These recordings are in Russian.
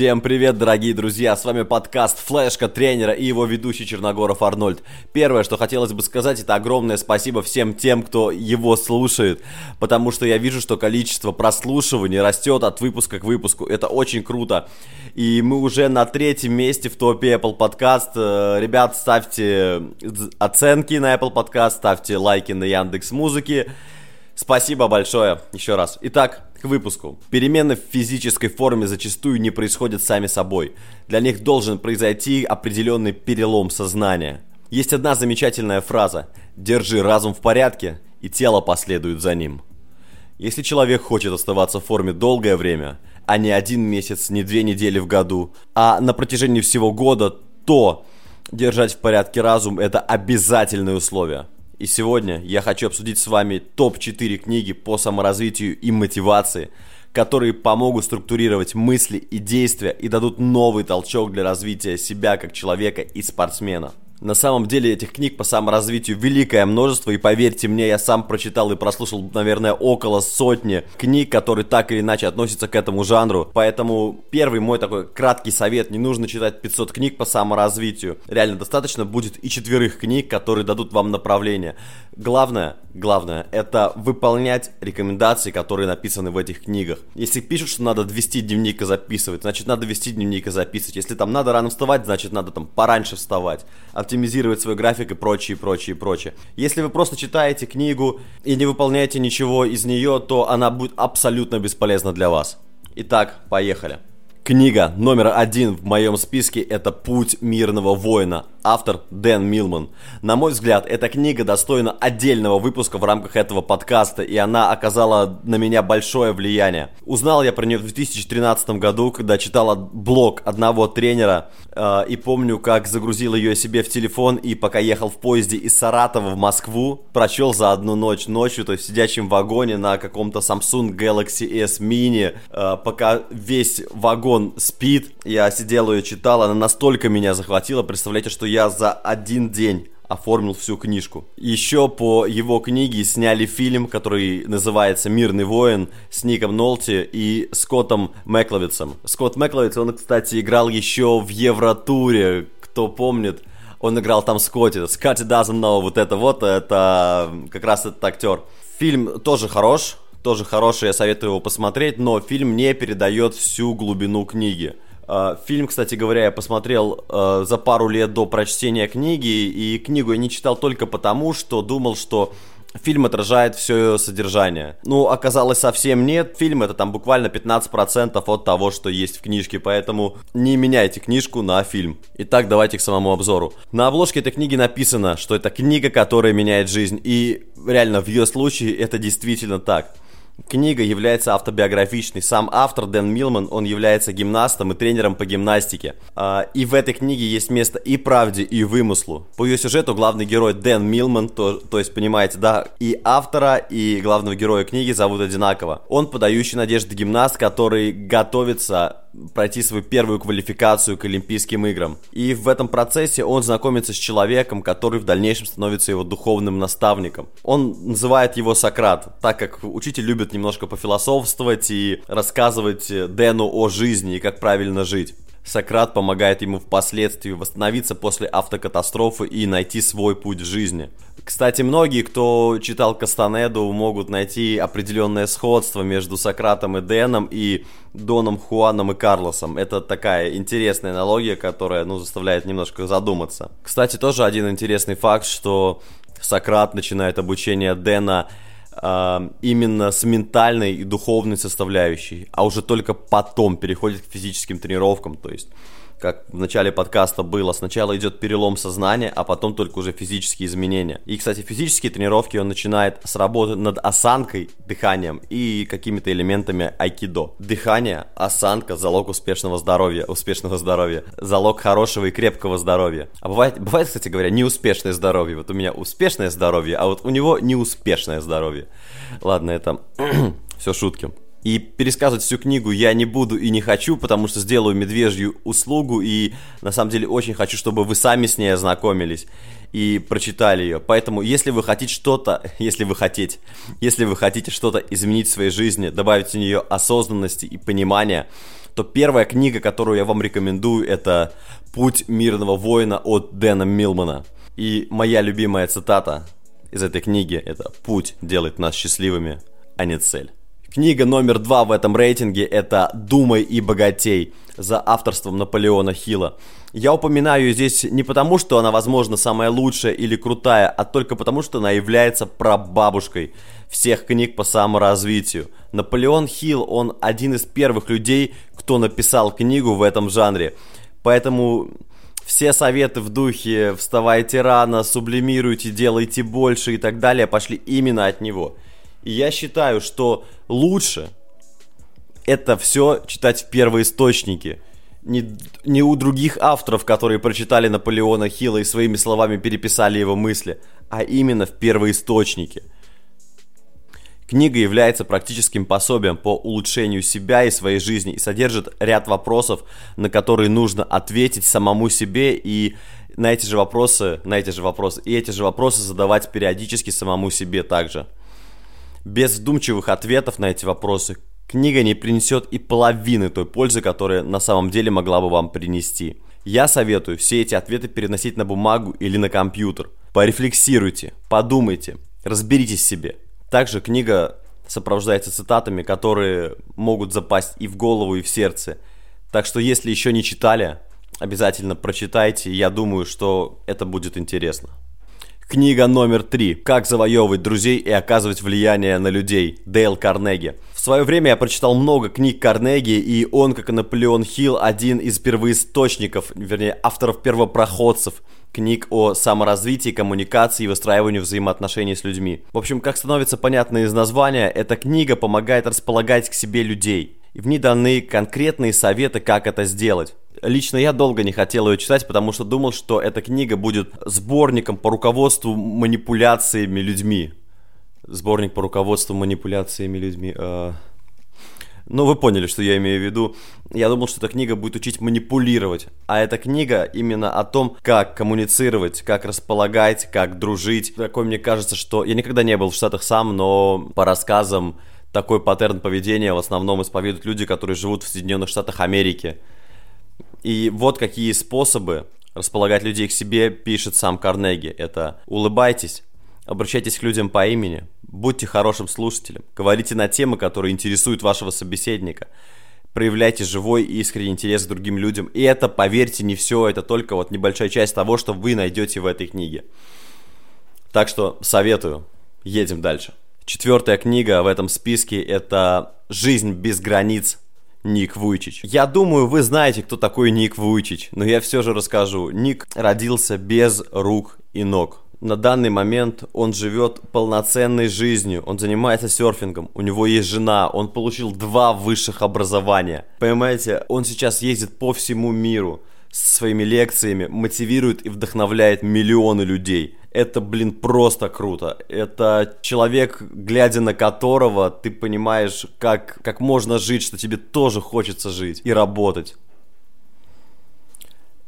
Всем привет, дорогие друзья! С вами подкаст «Флешка тренера» и его ведущий Черногоров Арнольд. Первое, что хотелось бы сказать, это огромное спасибо всем тем, кто его слушает, потому что я вижу, что количество прослушиваний растет от выпуска к выпуску. Это очень круто. И мы уже на третьем месте в топе Apple Podcast. Э, ребят, ставьте оценки на Apple Podcast, ставьте лайки на Яндекс Музыки. Спасибо большое еще раз. Итак, к выпуску. Перемены в физической форме зачастую не происходят сами собой. Для них должен произойти определенный перелом сознания. Есть одна замечательная фраза «Держи разум в порядке, и тело последует за ним». Если человек хочет оставаться в форме долгое время, а не один месяц, не две недели в году, а на протяжении всего года, то держать в порядке разум – это обязательное условие – и сегодня я хочу обсудить с вами топ-4 книги по саморазвитию и мотивации, которые помогут структурировать мысли и действия и дадут новый толчок для развития себя как человека и спортсмена. На самом деле этих книг по саморазвитию великое множество, и поверьте мне, я сам прочитал и прослушал, наверное, около сотни книг, которые так или иначе относятся к этому жанру. Поэтому первый мой такой краткий совет, не нужно читать 500 книг по саморазвитию. Реально достаточно будет и четверых книг, которые дадут вам направление. Главное, главное, это выполнять рекомендации, которые написаны в этих книгах. Если пишут, что надо вести дневник и записывать, значит надо вести дневник и записывать. Если там надо рано вставать, значит надо там пораньше вставать. Оптимизировать свой график и прочее, прочее, прочее. Если вы просто читаете книгу и не выполняете ничего из нее, то она будет абсолютно бесполезна для вас. Итак, поехали. Книга номер один в моем списке это «Путь мирного воина» автор Дэн Милман. На мой взгляд, эта книга достойна отдельного выпуска в рамках этого подкаста, и она оказала на меня большое влияние. Узнал я про нее в 2013 году, когда читал блог одного тренера, э, и помню, как загрузил ее себе в телефон, и пока ехал в поезде из Саратова в Москву, прочел за одну ночь ночью, то есть в сидячем вагоне на каком-то Samsung Galaxy S Mini, э, пока весь вагон спит, я сидел ее читал, она настолько меня захватила, представляете, что я за один день оформил всю книжку. Еще по его книге сняли фильм, который называется «Мирный воин» с Ником Нолти и Скоттом Мэкловицем. Скотт Мэкловиц, он, кстати, играл еще в Евротуре, кто помнит. Он играл там Скотти. Скотти doesn't know. Вот это вот, это как раз этот актер. Фильм тоже хорош, тоже хороший, я советую его посмотреть, но фильм не передает всю глубину книги. А, фильм, кстати говоря, я посмотрел э, за пару лет до прочтения книги, и книгу я не читал только потому, что думал, что фильм отражает все ее содержание. Ну, оказалось, совсем нет. Фильм это там буквально 15% от того, что есть в книжке, поэтому не меняйте книжку на фильм. Итак, давайте к самому обзору. На обложке этой книги написано, что это книга, которая меняет жизнь, и реально в ее случае это действительно так. Книга является автобиографичной. Сам автор Дэн Милман, он является гимнастом и тренером по гимнастике. А, и в этой книге есть место и правде, и вымыслу. По ее сюжету главный герой Дэн Милман, то, то есть, понимаете, да, и автора, и главного героя книги зовут одинаково. Он подающий надежды гимнаст, который готовится пройти свою первую квалификацию к Олимпийским играм. И в этом процессе он знакомится с человеком, который в дальнейшем становится его духовным наставником. Он называет его Сократ, так как учитель любит немножко пофилософствовать и рассказывать Дэну о жизни и как правильно жить. Сократ помогает ему впоследствии восстановиться после автокатастрофы и найти свой путь в жизни. Кстати, многие, кто читал Кастанеду, могут найти определенное сходство между Сократом и Дэном и Доном Хуаном и Карлосом. Это такая интересная аналогия, которая ну, заставляет немножко задуматься. Кстати, тоже один интересный факт, что Сократ начинает обучение Дэна э, именно с ментальной и духовной составляющей, а уже только потом переходит к физическим тренировкам, то есть как в начале подкаста было, сначала идет перелом сознания, а потом только уже физические изменения. И, кстати, физические тренировки он начинает с работы над осанкой, дыханием и какими-то элементами айкидо. Дыхание, осанка – залог успешного здоровья, успешного здоровья, залог хорошего и крепкого здоровья. А бывает, бывает, кстати говоря, неуспешное здоровье. Вот у меня успешное здоровье, а вот у него неуспешное здоровье. Ладно, это все шутки. И пересказывать всю книгу я не буду и не хочу, потому что сделаю медвежью услугу, и на самом деле очень хочу, чтобы вы сами с ней ознакомились и прочитали ее. Поэтому, если вы хотите что-то, если вы хотите, если вы хотите что-то изменить в своей жизни, добавить в нее осознанности и понимания, то первая книга, которую я вам рекомендую, это «Путь мирного воина» от Дэна Милмана. И моя любимая цитата из этой книги – это «Путь делает нас счастливыми, а не цель». Книга номер два в этом рейтинге – это «Думай и богатей» за авторством Наполеона Хилла. Я упоминаю здесь не потому, что она, возможно, самая лучшая или крутая, а только потому, что она является прабабушкой всех книг по саморазвитию. Наполеон Хилл, он один из первых людей, кто написал книгу в этом жанре. Поэтому все советы в духе «вставайте рано», «сублимируйте», «делайте больше» и так далее пошли именно от него. И я считаю, что лучше это все читать в первоисточнике. Не, не у других авторов, которые прочитали Наполеона Хилла и своими словами переписали его мысли, а именно в первоисточнике – Книга является практическим пособием по улучшению себя и своей жизни и содержит ряд вопросов, на которые нужно ответить самому себе и на эти же вопросы, на эти же вопросы, и эти же вопросы задавать периодически самому себе также. Без вдумчивых ответов на эти вопросы книга не принесет и половины той пользы, которая на самом деле могла бы вам принести. Я советую все эти ответы переносить на бумагу или на компьютер. Порефлексируйте, подумайте, разберитесь в себе. Также книга сопровождается цитатами, которые могут запасть и в голову, и в сердце. Так что если еще не читали, обязательно прочитайте. Я думаю, что это будет интересно. Книга номер три. Как завоевывать друзей и оказывать влияние на людей. Дейл Карнеги. В свое время я прочитал много книг Карнеги, и он, как и Наполеон Хилл, один из первоисточников, вернее, авторов-первопроходцев книг о саморазвитии, коммуникации и выстраиванию взаимоотношений с людьми. В общем, как становится понятно из названия, эта книга помогает располагать к себе людей. И в ней даны конкретные советы, как это сделать. Лично я долго не хотел ее читать, потому что думал, что эта книга будет сборником по руководству манипуляциями людьми. Сборник по руководству манипуляциями людьми. Э ну, вы поняли, что я имею в виду. Я думал, что эта книга будет учить манипулировать. А эта книга именно о том, как коммуницировать, как располагать, как дружить. Такой мне кажется, что... Я никогда не был в Штатах сам, но по рассказам такой паттерн поведения в основном исповедуют люди, которые живут в Соединенных Штатах Америки. И вот какие способы располагать людей к себе пишет сам Карнеги. Это улыбайтесь, обращайтесь к людям по имени, Будьте хорошим слушателем. Говорите на темы, которые интересуют вашего собеседника. Проявляйте живой и искренний интерес к другим людям. И это, поверьте, не все, это только вот небольшая часть того, что вы найдете в этой книге. Так что советую. Едем дальше. Четвертая книга в этом списке это «Жизнь без границ» Ник Вуйчич. Я думаю, вы знаете, кто такой Ник Вуйчич, но я все же расскажу. Ник родился без рук и ног на данный момент он живет полноценной жизнью, он занимается серфингом, у него есть жена, он получил два высших образования. Понимаете, он сейчас ездит по всему миру со своими лекциями, мотивирует и вдохновляет миллионы людей. Это, блин, просто круто. Это человек, глядя на которого, ты понимаешь, как, как можно жить, что тебе тоже хочется жить и работать.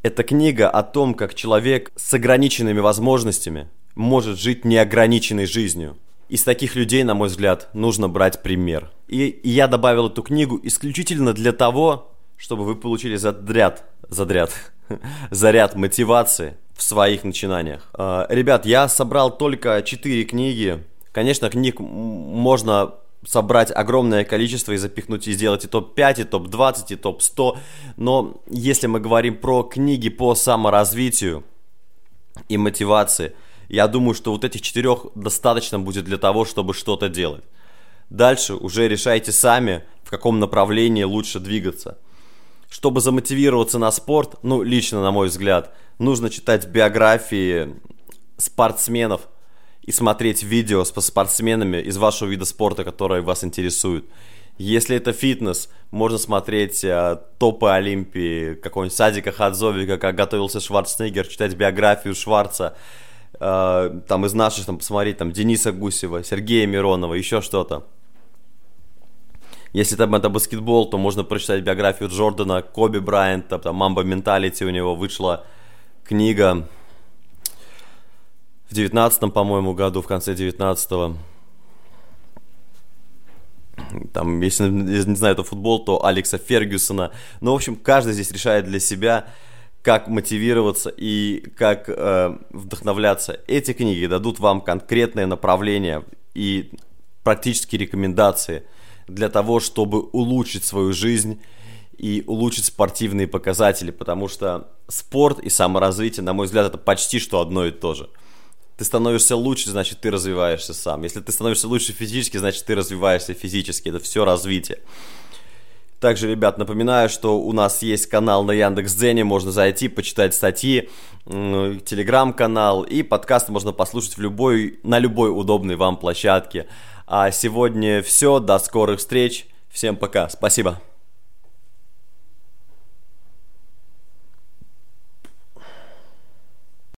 Это книга о том, как человек с ограниченными возможностями может жить неограниченной жизнью. Из таких людей, на мой взгляд, нужно брать пример. И, и я добавил эту книгу исключительно для того, чтобы вы получили задряд, задряд, заряд мотивации в своих начинаниях. А, ребят, я собрал только 4 книги. Конечно, книг можно собрать огромное количество и запихнуть и сделать и топ-5, и топ-20, и топ-100. Но если мы говорим про книги по саморазвитию и мотивации, я думаю, что вот этих четырех достаточно будет для того, чтобы что-то делать. Дальше уже решайте сами, в каком направлении лучше двигаться. Чтобы замотивироваться на спорт, ну, лично на мой взгляд, нужно читать биографии спортсменов, и смотреть видео с спортсменами из вашего вида спорта, которые вас интересуют. Если это фитнес, можно смотреть э, топы Олимпии, какого-нибудь Садика Хадзовика, как готовился Шварценеггер, читать биографию Шварца, э, там из наших, там, посмотреть, там, Дениса Гусева, Сергея Миронова, еще что-то. Если там это баскетбол, то можно прочитать биографию Джордана, Коби Брайанта, там, Мамба Менталити у него вышла книга, в девятнадцатом, по-моему, году, в конце девятнадцатого. там, если не знаю, это футбол, то Алекса Фергюсона. Ну, в общем, каждый здесь решает для себя, как мотивироваться и как э, вдохновляться. Эти книги дадут вам конкретное направление и практические рекомендации для того, чтобы улучшить свою жизнь и улучшить спортивные показатели, потому что спорт и саморазвитие, на мой взгляд, это почти что одно и то же. Ты становишься лучше, значит, ты развиваешься сам. Если ты становишься лучше физически, значит, ты развиваешься физически. Это все развитие. Также, ребят, напоминаю, что у нас есть канал на Яндекс.Дзене, можно зайти, почитать статьи, телеграм-канал и подкаст можно послушать в любой, на любой удобной вам площадке. А сегодня все, до скорых встреч, всем пока, спасибо.